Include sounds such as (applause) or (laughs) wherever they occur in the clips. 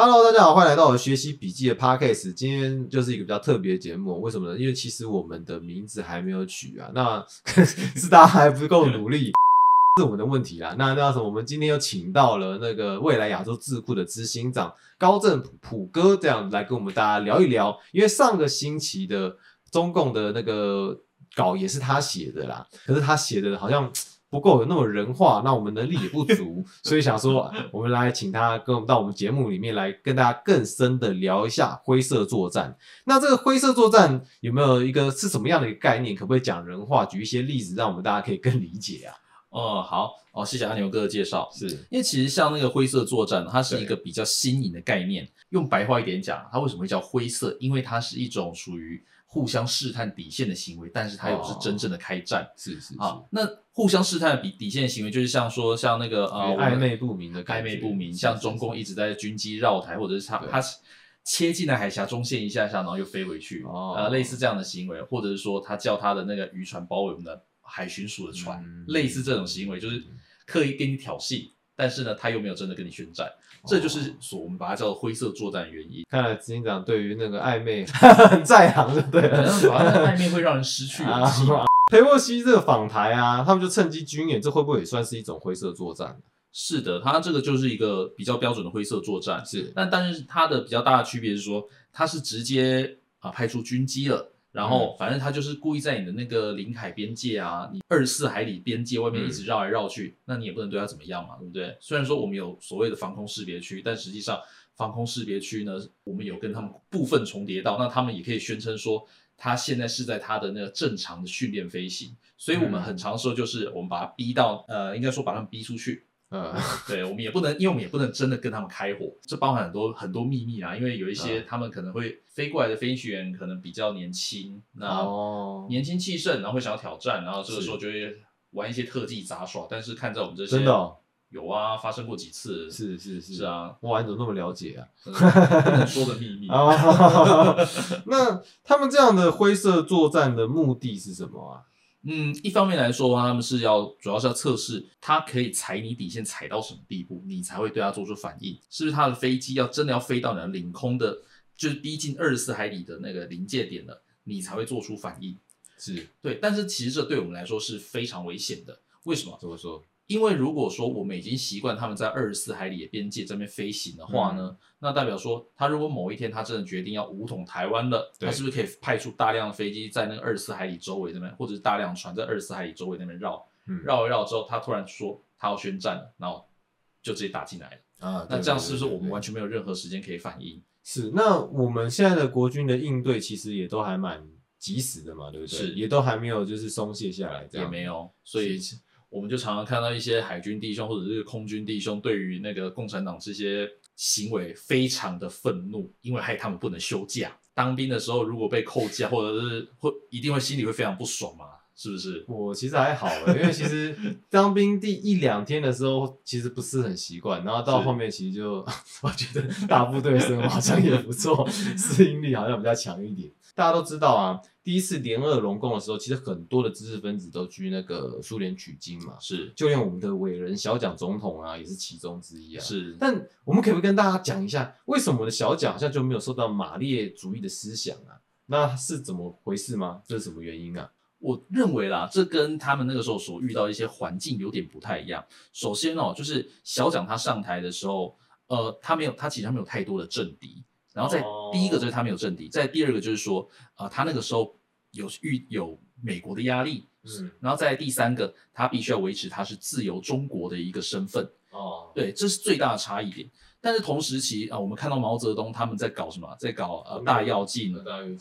Hello，大家好，欢迎来到我学习笔记的 Podcast。今天就是一个比较特别的节目，为什么呢？因为其实我们的名字还没有取啊，那 (laughs) 是大家还不够努力，是我们的问题啦。那那什么，我们今天又请到了那个未来亚洲智库的执行长高正普普哥，这样来跟我们大家聊一聊。因为上个星期的中共的那个稿也是他写的啦，可是他写的好像。不够有那么人话，那我们能力也不足，(laughs) 所以想说，我们来请他跟我们到我们节目里面来跟大家更深的聊一下灰色作战。那这个灰色作战有没有一个是什么样的一个概念？可不可以讲人话，举一些例子，让我们大家可以更理解啊？哦，好，哦，谢谢阿牛哥的介绍。是因为其实像那个灰色作战，它是一个比较新颖的概念。用白话一点讲，它为什么会叫灰色？因为它是一种属于。互相试探底线的行为，但是它又不是真正的开战，是是啊。那互相试探底底线的行为，就是像说像那个呃暧昧不明的暧昧不明，像中共一直在军机绕台，或者是他他切进了海峡中线一下下，然后又飞回去，呃，类似这样的行为，或者是说他叫他的那个渔船包围我们的海巡署的船，类似这种行为，就是刻意跟你挑衅。但是呢，他又没有真的跟你宣战，这就是所我们把它叫做灰色作战原因。看来执行长对于那个暧昧 (laughs) 很在行，就对了。暧昧会让人失去勇气。(laughs) 裴洛西这个访台啊，他们就趁机军演，这会不会也算是一种灰色作战？是的，他这个就是一个比较标准的灰色作战。是，但但是它的比较大的区别是说，它是直接啊派出军机了。然后，反正他就是故意在你的那个领海边界啊，你二十四海里边界外面一直绕来绕去，那你也不能对他怎么样嘛，对不对？虽然说我们有所谓的防空识别区，但实际上防空识别区呢，我们有跟他们部分重叠到，那他们也可以宣称说，他现在是在他的那个正常的训练飞行，所以我们很长时候就是我们把他逼到，呃，应该说把他们逼出去。呃，对，我们也不能，因为我们也不能真的跟他们开火，这包含很多很多秘密啊。因为有一些他们可能会飞过来的飞行员可能比较年轻，那年轻气盛，然后会想要挑战，然后这个时候就会玩一些特技杂耍。但是看在我们这些真的有啊，发生过几次，是是是是啊，哇，你怎么那么了解啊？不能说的秘密啊。(laughs) 那他们这样的灰色作战的目的是什么啊？嗯，一方面来说，他们是要主要是要测试它可以踩你底线踩到什么地步，你才会对它做出反应。是不是它的飞机要真的要飞到你的领空的，就是逼近二十四海里的那个临界点了，你才会做出反应？是对，但是其实这对我们来说是非常危险的。为什么？怎么说？因为如果说我们已经习惯他们在二十四海里的边界这边飞行的话呢，那代表说他如果某一天他真的决定要武统台湾了，他是不是可以派出大量的飞机在那个二十四海里周围那边，或者是大量船在二十四海里周围那边绕，绕一绕之后，他突然说他要宣战了，然后就直接打进来了啊？那这样是不是我们完全没有任何时间可以反应？是，那我们现在的国军的应对其实也都还蛮及时的嘛，对不对？是，也都还没有就是松懈下来，也没有，所以。我们就常常看到一些海军弟兄或者是空军弟兄对于那个共产党这些行为非常的愤怒，因为害他们不能休假。当兵的时候如果被扣假，或者是会一定会心里会非常不爽嘛，是不是？我其实还好，因为其实 (laughs) 当兵第一两天的时候其实不是很习惯，然后到后面其实就我觉得大部队生活好像也不错，适应力好像比较强一点。大家都知道啊，第一次联俄龙共的时候，其实很多的知识分子都去那个苏联取经嘛，是，就连我们的伟人小蒋总统啊，也是其中之一啊。是，但我们可不可以跟大家讲一下，为什么我的小蒋好像就没有受到马列主义的思想啊？那是怎么回事吗？这是什么原因啊？我认为啦，这跟他们那个时候所遇到一些环境有点不太一样。首先哦，就是小蒋他上台的时候，呃，他没有，他其实他没有太多的政敌。然后在第一个就是他没有政敌，在第二个就是说，呃，他那个时候有遇有美国的压力，嗯，然后在第三个，他必须要维持他是自由中国的一个身份，哦，对，这是最大的差异点。但是同时期啊，我们看到毛泽东他们在搞什么，在搞呃大跃进，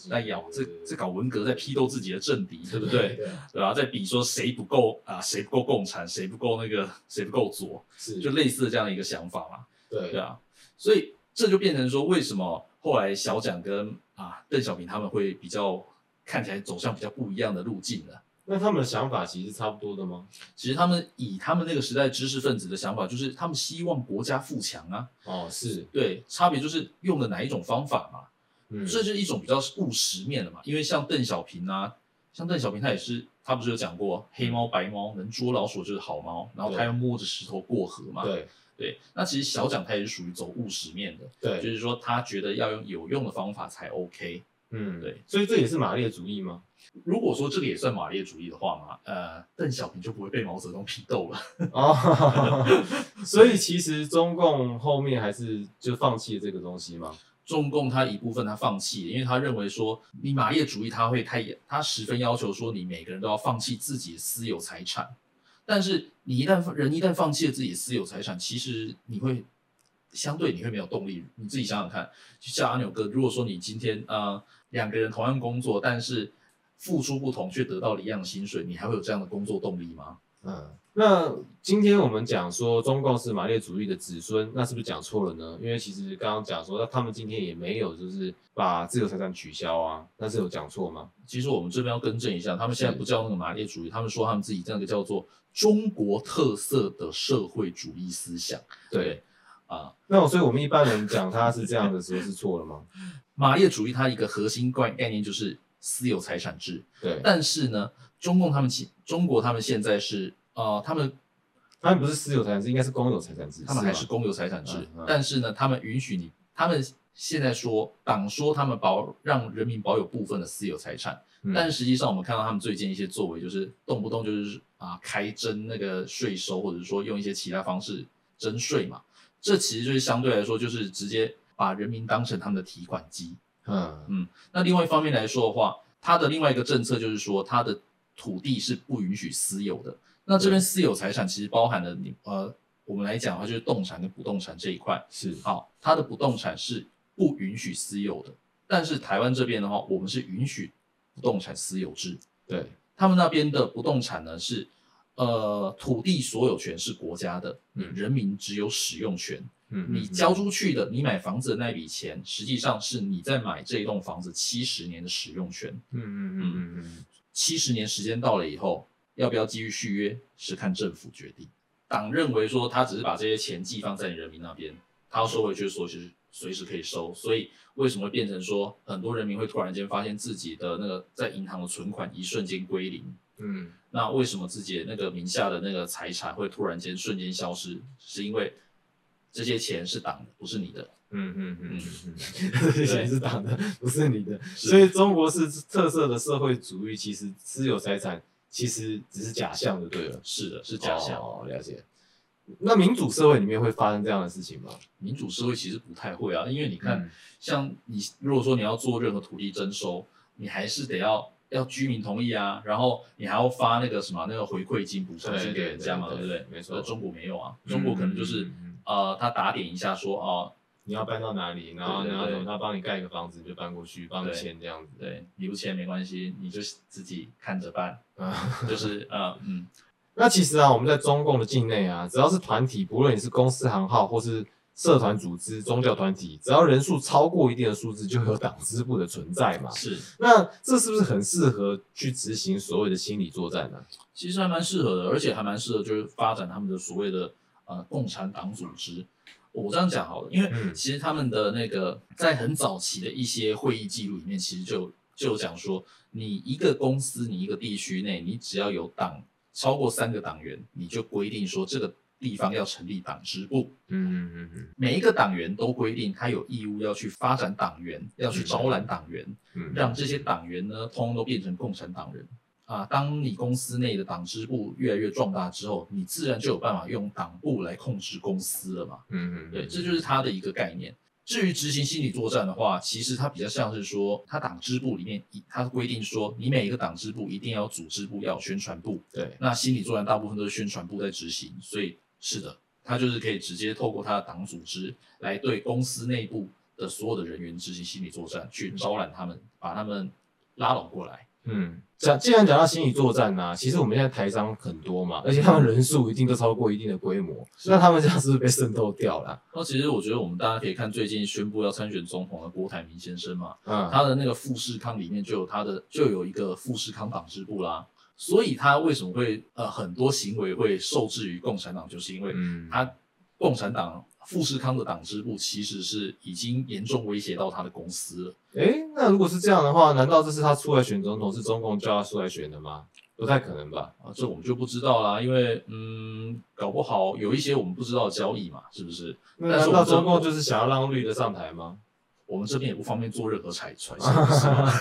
在咬在在搞文革，在批斗自己的政敌，对不对？(laughs) 对吧？在比说谁不够啊，谁不够共产，谁不够那个，谁不够左，是就类似的这样的一个想法嘛？对对啊，所以。这就变成说，为什么后来小蒋跟啊邓小平他们会比较看起来走向比较不一样的路径呢？那他们的想法其实差不多的吗？其实他们以他们那个时代知识分子的想法，就是他们希望国家富强啊。哦，是对，差别就是用的哪一种方法嘛。嗯，这是一种比较务实面的嘛。因为像邓小平啊，像邓小平他也是，他不是有讲过黑猫白猫能捉老鼠就是好猫，然后他要摸着石头过河嘛。对。对，那其实小蒋他也是属于走务实面的，对就，是说他觉得要用有用的方法才 OK。嗯，对，所以这也是马列主义吗？如果说这个也算马列主义的话嘛，呃，邓小平就不会被毛泽东批斗了。(laughs) 哦，(laughs) 所以其实中共后面还是就放弃了这个东西吗？中共他一部分他放弃了，因为他认为说你马列主义他会太严，他十分要求说你每个人都要放弃自己的私有财产，但是你一旦人一旦放弃了自己的私有财产，其实你会相对你会没有动力。你自己想想看，就像阿牛哥，如果说你今天呃两个人同样工作，但是付出不同却得到了一样的薪水，你还会有这样的工作动力吗？嗯，那今天我们讲说中共是马列主义的子孙，那是不是讲错了呢？因为其实刚刚讲说，那他们今天也没有就是把自由财产取消啊，那是有讲错吗？其实我们这边要更正一下，他们现在不叫那个马列主义，他们说他们自己那个叫做中国特色的社会主义思想。对，啊，那我所以我们一般人讲他是这样的时候是错了吗？马列主义它一个核心概概念就是私有财产制，对，但是呢，中共他们其中国他们现在是呃，他们他们不是私有财产制，应该是公有财产制，他们还是公有财产制，嗯嗯。但是呢，他们允许你，他们现在说党说他们保让人民保有部分的私有财产，嗯。但实际上我们看到他们最近一些作为，就是动不动就是啊开征那个税收，或者说用一些其他方式征税嘛，这其实就是相对来说就是直接把人民当成他们的提款机。嗯嗯那另外一方面来说的话，它的另外一个政策就是说，它的土地是不允许私有的。那这边私有财产其实包含了你呃，我们来讲的话就是动产跟不动产这一块。是好，它的不动产是不允许私有的，但是台湾这边的话，我们是允许不动产私有制。对，他们那边的不动产呢是，呃，土地所有权是国家的，嗯人民只有使用权。嗯你交出去的，你买房子的那笔钱，实际上是你在买这一栋房子七十年的使用权。嗯嗯嗯嗯嗯七十年时间到了以后，要不要继续续约，是看政府决定。党认为说他只是把这些钱寄放在你人民那边，他要收回去，随时随时可以收。所以为什么会变成说很多人民会突然间发现自己的那个在银行的存款一瞬间归零？嗯那为什么自己那个名下的那个财产会突然间瞬间消失？是因为这些钱是党的，不是你的。嗯嗯嗯嗯 (laughs) 嗯，这些钱是党的，不是你的，所以中国是特色的社会主义，其实私有财产其实只是假象就对了，是的，是假象。哦，了解。那民主社会里面会发生这样的事情吗？民主社会其实不太会啊，因为你看，嗯像你如果说你要做任何土地征收，你还是得要要居民同意啊，然后你还要发那个什么那个回馈金、补偿金给人家嘛，对不对？没错中国没有啊，中国可能就是、呃，他打点一下说哦，你要搬到哪里，然后然后他帮你盖一个房子，你就搬过去，帮你签这样子。对，你不签没关系，你就自己看着办，啊，就是 (laughs) 呃嗯，那其实啊，我们在中共的境内啊，只要是团体，不论你是公司行号或是社团组织、宗教团体，只要人数超过一定的数字，就会有党支部的存在嘛。是，那这是不是很适合去执行所谓的心理作战呢、其实还蛮适合的，而且还蛮适合就是发展他们的所谓的呃共产党组织。我这样讲好了，因为嗯其实他们的那个在很早期的一些会议记录里面，其实就就有讲说，你一个公司，你一个地区内，你只要有党超过三个党员，你就规定说这个地方要成立党支部。嗯嗯嗯每一个党员都规定他有义务要去发展党员，要去招揽党员，嗯让这些党员呢，通通都变成共产党人啊。当你公司内的党支部越来越壮大之后，你自然就有办法用党部来控制公司了嘛。嗯嗯，对，这就是他的一个概念。至于执行心理作战的话，其实它比较像是说，它党支部里面一它规定说，你每一个党支部一定要有组织部，要有宣传部。对，那心理作战大部分都是宣传部在执行，所以是的，他就是可以直接透过他的党组织来对公司内部的所有的人员执行心理作战，去招揽他们，把他们拉拢过来。嗯，讲既然讲到心理作战呢、其实我们现在台商很多嘛，而且他们人数一定都超过一定的规模，那他们这样是不是被渗透掉了？(laughs) 那其实我觉得我们大家可以看最近宣布要参选总统的郭台铭先生嘛，嗯，他的那个富士康里面就有他的就有一个富士康党支部啦，所以他为什么会呃很多行为会受制于共产党，就是因为嗯他共产党富士康的党支部其实是已经严重威胁到他的公司了。诶，那如果是这样的话，难道这是他出来选总统，是中共叫他出来选的吗？不太可能吧？啊，这我们就不知道啦，因为嗯，搞不好有一些我们不知道的交易嘛，是不是？那难道中共就是想要让绿的上台吗？我们这边也不方便做任何揣揣测，是吗？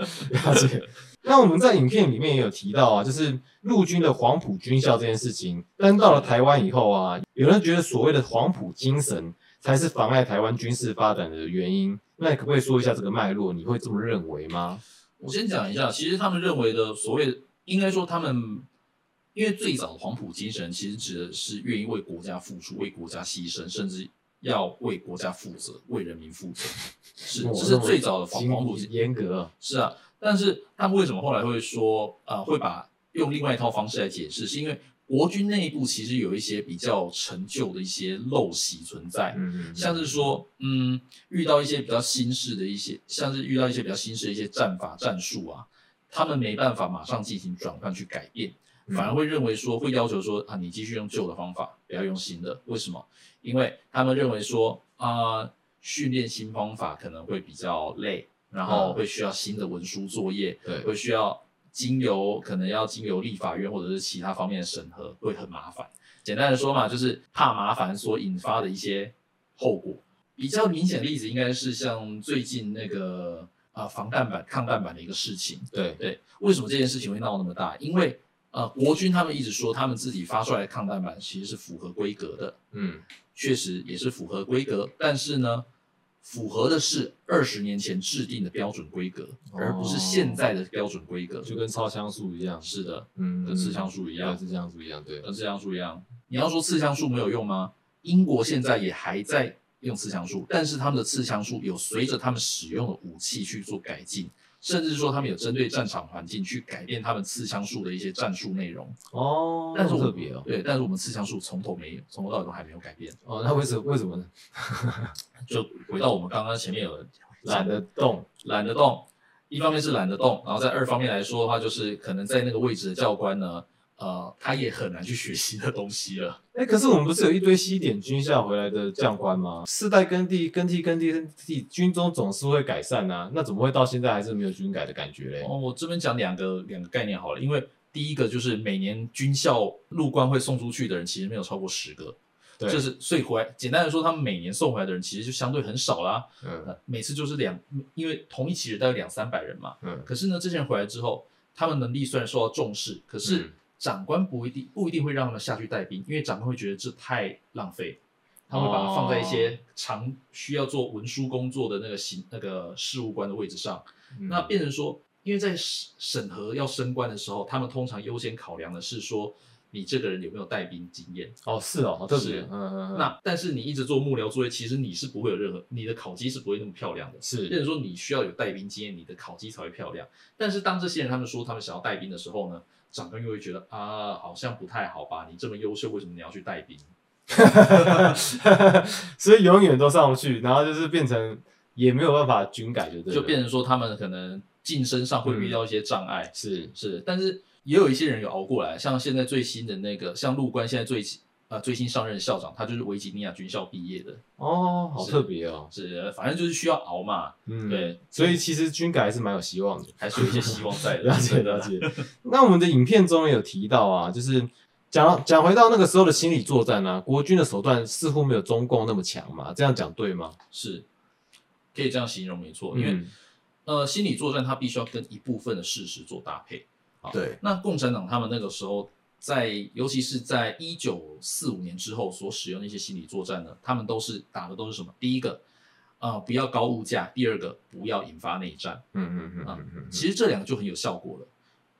(laughs) 了解。那我们在影片里面也有提到啊，就是陆军的黄埔军校这件事情，但到了台湾以后啊，有人觉得所谓的黄埔精神才是妨碍台湾军事发展的原因。那你可不可以说一下这个脉络？你会这么认为吗？我先讲一下，其实他们认为的所谓，应该说他们，因为最早的黄埔精神其实指的是愿意为国家付出、为国家牺牲，甚至要为国家负责、为人民负责，是这是最早的黄黄埔严格。是啊。但是他们为什么后来会说，呃，会把用另外一套方式来解释？是因为国军内部其实有一些比较陈旧的一些陋习存在，嗯像是说，嗯，遇到一些比较新式的一些，像是遇到一些比较新式的一些战法战术啊，他们没办法马上进行转换去改变，反而会认为说，会要求说，啊，你继续用旧的方法，不要用新的。为什么？因为他们认为说，啊，训练新方法可能会比较累。然后会需要新的文书作业，对，会需要经由可能要经由立法院或者是其他方面的审核，会很麻烦。简单的说嘛，就是怕麻烦所引发的一些后果。比较明显的例子应该是像最近那个啊防弹板、抗弹板的一个事情。对对，为什么这件事情会闹那么大？因为呃国军他们一直说他们自己发出来的抗弹板其实是符合规格的，嗯，确实也是符合规格，但是呢。符合的是二十年前制定的标准规格，而不是现在的标准规格，就跟超香素一样。是的，嗯，跟次香素一样，刺香素一样，对，跟次香素一样。你要说次香素没有用吗？英国现在也还在用次香素，但是他们的次香素有随着他们使用的武器去做改进。甚至说他们有针对战场环境去改变他们刺枪术的一些战术内容哦，但是特别哦，对，但是我们刺枪术从头没有，从头到尾都还没有改变哦。那为什么？为什么呢？(laughs) 就回到我们刚刚前面有懒得动，懒得动，一方面是懒得动，然后在二方面来说的话，就是可能在那个位置的教官呢。呃，他也很难去学习的东西了。哎，可是我们不是有一堆西点军校回来的将官吗？世代更替、更替、更替、更替，军中总是会改善啊。那怎么会到现在还是没有军改的感觉嘞？哦，我这边讲两个两个概念好了，因为第一个就是每年军校入关会送出去的人其实没有超过十个，对，就是所以回来简单的说，他们每年送回来的人其实就相对很少啦。嗯，每次就是两，因为同一期人大概两三百人嘛。嗯，可是呢，这些人回来之后，他们能力虽然受到重视，可是。长官不一定不一定会让他们下去带兵，因为长官会觉得这太浪费，他会把它放在一些常需要做文书工作的那个行那个事务官的位置上。那变成说，因为在审审核要升官的时候，他们通常优先考量的是说你这个人有没有带兵经验。哦，是哦，好特别。嗯嗯嗯。那但是你一直做幕僚作业，其实你是不会有任何你的考绩是不会那么漂亮的。是，变成说你需要有带兵经验，你的考绩才会漂亮。但是当这些人他们说他们想要带兵的时候呢？长官又会觉得啊，好像不太好吧？你这么优秀，为什么你要去带兵？(laughs) 所以永远都上不去，然后就是变成也没有办法军改，就就变成说他们可能晋升上会遇到一些障碍。是是，但是也有一些人有熬过来，像现在最新的那个，像陆官现在最。呃，最新上任校长，他就是维吉尼亚军校毕业的哦，好特别哦，是，反正就是需要熬嘛，嗯，对，所以其实军改还是蛮有希望的，还是有一些希望在的，(laughs) 了解了解。那我们的影片中也有提到啊，就是讲讲回到那个时候的心理作战啊，国军的手段似乎没有中共那么强嘛，这样讲对吗？是，可以这样形容没错，因为呃，心理作战它必须要跟一部分的事实做搭配，对，那共产党他们那个时候。在，尤其是在一九四五年之后所使用的一些心理作战呢，他们都是打的都是什么？第一个，啊，不要高物价；第二个，不要引发内战。嗯嗯嗯嗯嗯。其实这两个就很有效果了，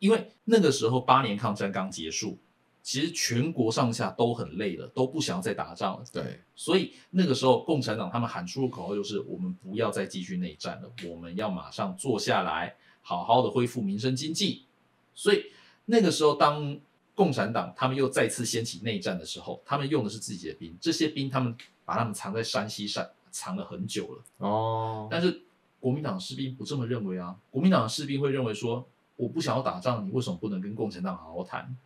因为那个时候八年抗战刚结束，其实全国上下都很累了，都不想要再打仗了。对。所以那个时候共产党他们喊出的口号就是：我们不要再继续内战了，我们要马上坐下来，好好的恢复民生经济。所以那个时候当。共产党他们又再次掀起内战的时候，他们用的是自己的兵，这些兵他们把他们藏在山西山藏了很久了。哦，但是国民党士兵不这么认为啊，国民党的士兵会认为说，我不想要打仗，你为什么不能跟共产党好好谈？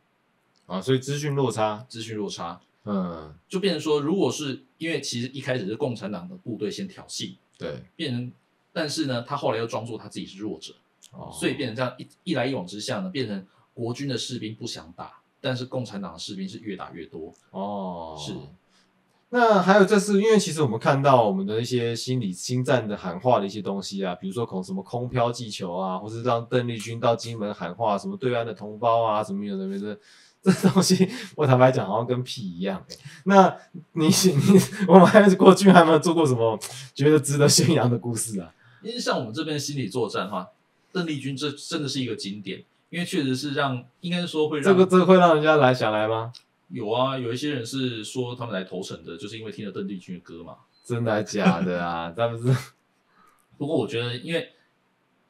啊，所以资讯落差，资讯落差，嗯，就变成说，如果是因为其实一开始是共产党的部队先挑衅，对，变成，但是呢，他后来又装作他自己是弱者，哦，所以变成这样一一来一往之下呢，变成。国军的士兵不想打，但是共产党的士兵是越打越多。哦，是。那还有，这次因为其实我们看到我们的一些心理心战的喊话的一些东西啊，比如说空什么空飘气球啊，或是让邓丽君到金门喊话，什么对岸的同胞啊，什么有的没的，这东西我坦白讲好像跟屁一样、欸。那你你我们还是过去还没有做过什么觉得值得宣扬的故事啊？因为像我们这边心理作战哈，邓丽君这真的是一个经典，因为确实是让应该说会让这个这个会让人家来想来吗？有啊，有一些人是说他们来投诚的，就是因为听了邓丽君的歌嘛。真的假的啊？(laughs) 他们是不过我觉得，因为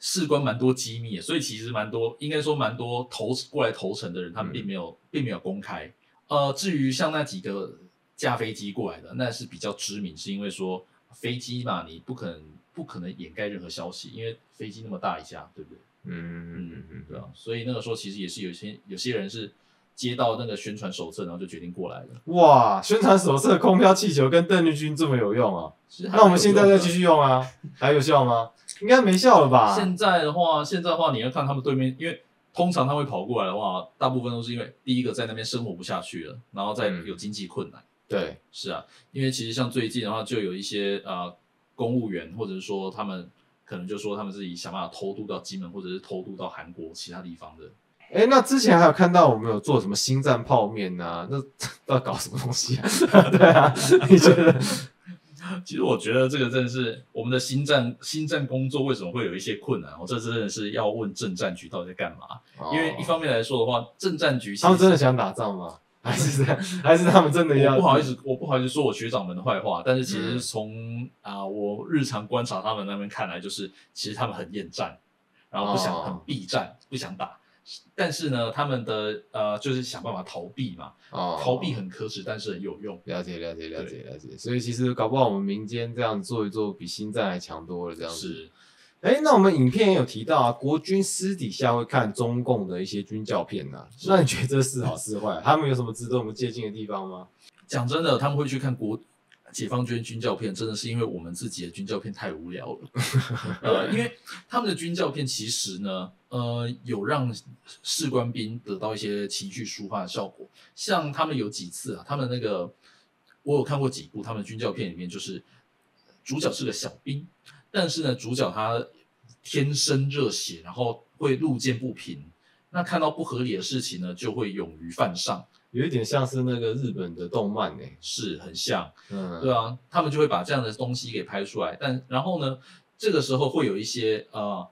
事关蛮多机密的，所以其实蛮多，应该说蛮多投过来投诚的人，他们并没有、并没有公开。呃，至于像那几个驾飞机过来的，那是比较知名，是因为说飞机嘛，你不可能不可能掩盖任何消息，因为飞机那么大一架，对不对？嗯嗯嗯，对啊。所以那个时候其实也是有些有些人是接到那个宣传手册，然后就决定过来的。哇，宣传手册空飘气球跟邓丽君这么有用啊？那我们现在再继续用啊？(laughs) 还有效吗？应该没效了吧？现在的话，现在的话，你要看他们对面，因为通常他会跑过来的话，大部分都是因为第一个在那边生活不下去了，然后再嗯有经济困难。对，是啊，因为其实像最近的话，就有一些呃公务员，或者是说他们可能就说他们自己想办法偷渡到金门，或者是偷渡到韩国其他地方的。哎，那之前还有看到我们有做什么星战泡面啊？那 (laughs) 要搞什么东西啊？(laughs) 对啊，你觉得？(laughs) 其实我觉得这个真的是我们的新战新战工作为什么会有一些困难？我这真的是要问政战局到底在干嘛？因为一方面来说的话，政战局他们真的想打仗吗？(laughs) 还是还是他们真的要？我不好意思，我不好意思说我学长们的坏话，但是其实从啊、我日常观察他们那边看来，就是其实他们很厌战，然后不想、哦很避战，不想打。但是呢，他们的呃就是想办法逃避嘛，哦逃避很可耻，但是很有用。了解了解了解了解，所以其实搞不好我们民间这样做一做，比星战还强多了。这样子。是，哎，那我们影片也有提到啊，国军私底下会看中共的一些军教片呐、那你觉得这是好是坏？他们有什么值得我们借鉴的地方吗？讲真的，他们会去看国解放军军教片，真的是因为我们自己的军教片太无聊了。(laughs) 呃，因为他们的军教片其实呢，呃，有让士官兵得到一些情绪抒发的效果。像他们有几次啊，他们那个我有看过几部他们军教片里面，就是主角是个小兵，但是呢，主角他天生热血，然后会路见不平，那看到不合理的事情呢，就会勇于犯上，有一点像是那个日本的动漫呢、是很像。嗯，对啊，他们就会把这样的东西给拍出来。但然后呢，这个时候会有一些呃，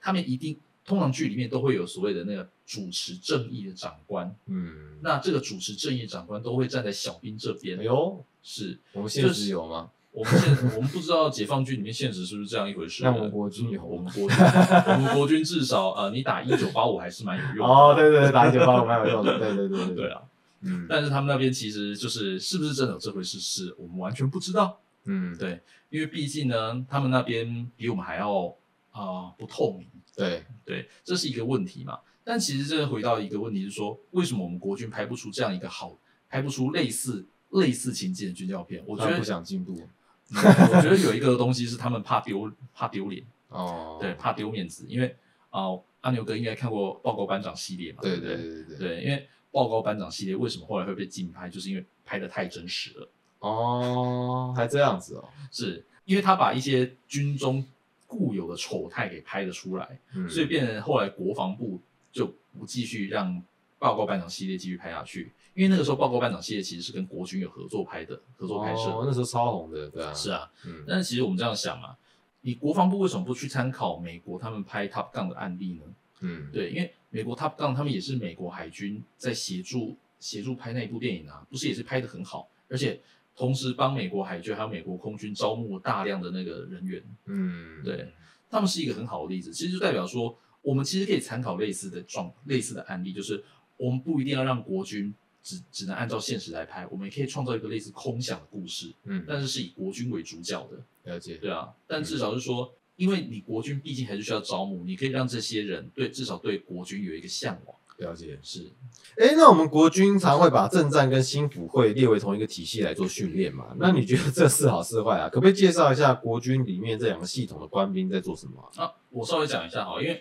他们一定通常剧里面都会有所谓的那个主持正义的长官。嗯，那这个主持正义的长官都会站在小兵这边。哎呦，是我们现实有吗？我们现我们不知道解放军里面现实是不是这样一回事。那我们国军有我们国军，我们国军至少呃，你打一九八五还是蛮有用的。哦，对对对，打一九八五蛮有用的，对对对对，啊。嗯但是他们那边其实就是是不是真的有这回事，是我们完全不知道。嗯，对，因为毕竟呢，他们那边比我们还要啊、不透明，对，对，这是一个问题嘛。但其实这个回到一个问题是说，为什么我们国军拍不出这样一个好，拍不出类似类似情节的军教片？我觉得不想进步嗯我觉得有一个东西是他们怕丢怕丢脸，(laughs) 哦，对，怕丢面子，因为啊、阿牛哥应该看过报告班长系列嘛，对不对？对对对对，对，因为报告班长系列为什么后来会被禁拍，就是因为拍的太真实了。哦，还这样子哦，是因为他把一些军中固有的丑态给拍了出来，嗯，所以变成后来国防部就不继续让报告班长系列继续拍下去，因为那个时候报告班长系列其实是跟国军有合作拍的，合作拍摄。哦，那时候超红的，对啊，是啊，嗯，但是其实我们这样想嘛，你国防部为什么不去参考美国他们拍 Top Gun 的案例呢？嗯，对，因为美国 Top Gun 他们也是美国海军在协助协助拍那一部电影啊，不是也是拍的很好，而且同时帮美国海军还有美国空军招募大量的那个人员，嗯，对，他们是一个很好的例子。其实就代表说，我们其实可以参考类似的状类似的案例，就是我们不一定要让国军只只能按照现实来拍，我们也可以创造一个类似空想的故事，嗯，但是是以国军为主角的。了解，对啊，但至少是说，因为你国军毕竟还是需要招募，你可以让这些人对至少对国军有一个向往。了解。是，哎，那我们国军常会把政战跟新府会列为同一个体系来做训练嘛？那你觉得这是好是坏啊？可不可以介绍一下国军里面这两个系统的官兵在做什么啊？啊，我稍微讲一下哈，因为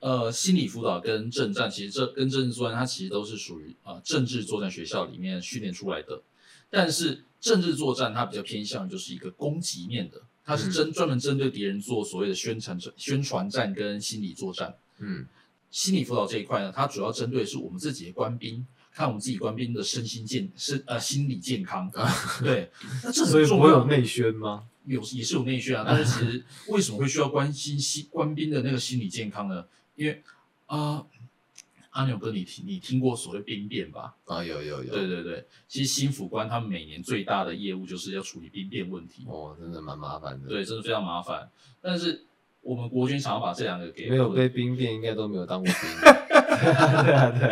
呃，心理辅导跟政战，其实这跟政治作战，它其实都是属于呃政治作战学校里面训练出来的。但是政治作战它比较偏向就是一个攻击面的，它是针专门针对敌人做所谓的宣传战、宣传战跟心理作战。嗯心理辅导这一块呢，它主要针对的是我们自己的官兵，看我们自己官兵的身心健身呃心理健康。(laughs) 对，那这所以会有内宣吗？有也是有内宣啊，但是其实为什么会需要关心心官兵的那个心理健康呢？因为啊、阿牛哥，你听你听过所谓兵变吧？啊，有有有，对对对，其实新府官他们每年最大的业务就是要处理兵变问题，哦，真的蛮麻烦的。，对，真的非常麻烦。但是我们国军想要把这两个给没有被兵变，应该都没有当过兵。(laughs) 对啊，对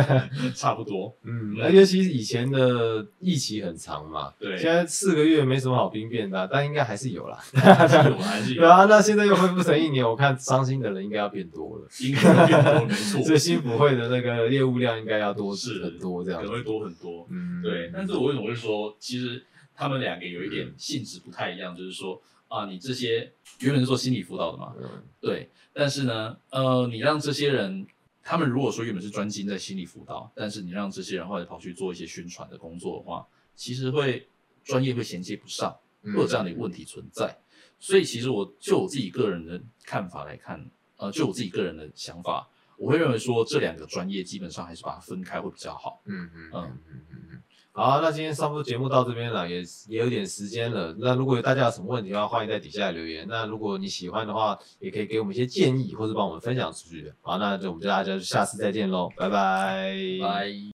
啊，差不多，嗯，那尤其实以前的疫期很长嘛，对。现在四个月没什么好兵变的啊、但应该还是有啦。有还是有。(laughs) 对，啊，那现在又恢复成一年，我看伤心的人应该要变多了，应该会变多，没错，所以新普会的那个业务量应该要多是很多这样子。可能会多很多。嗯，对，但是我为什么会说，其实他们两个有一点性质不太一样，就是说啊，你这些原本是做心理辅导的嘛，嗯对，但是呢，呃，你让这些人，他们如果说原本是专精在心理辅导，但是你让这些人后来跑去做一些宣传的工作的话，其实会专业会衔接不上，嗯会有这样的一个问题存在。所以其实我就我自己个人的看法来看，呃，就我自己个人的想法，我会认为说这两个专业基本上还是把它分开会比较好。嗯嗯嗯嗯嗯嗯。好，那今天差不多节目到这边了，也也有点时间了。那如果有大家有什么问题的话，欢迎在底下留言。那如果你喜欢的话，也可以给我们一些建议，或者帮我们分享出去。好，那就我们就大家下次再见喽，拜拜，拜。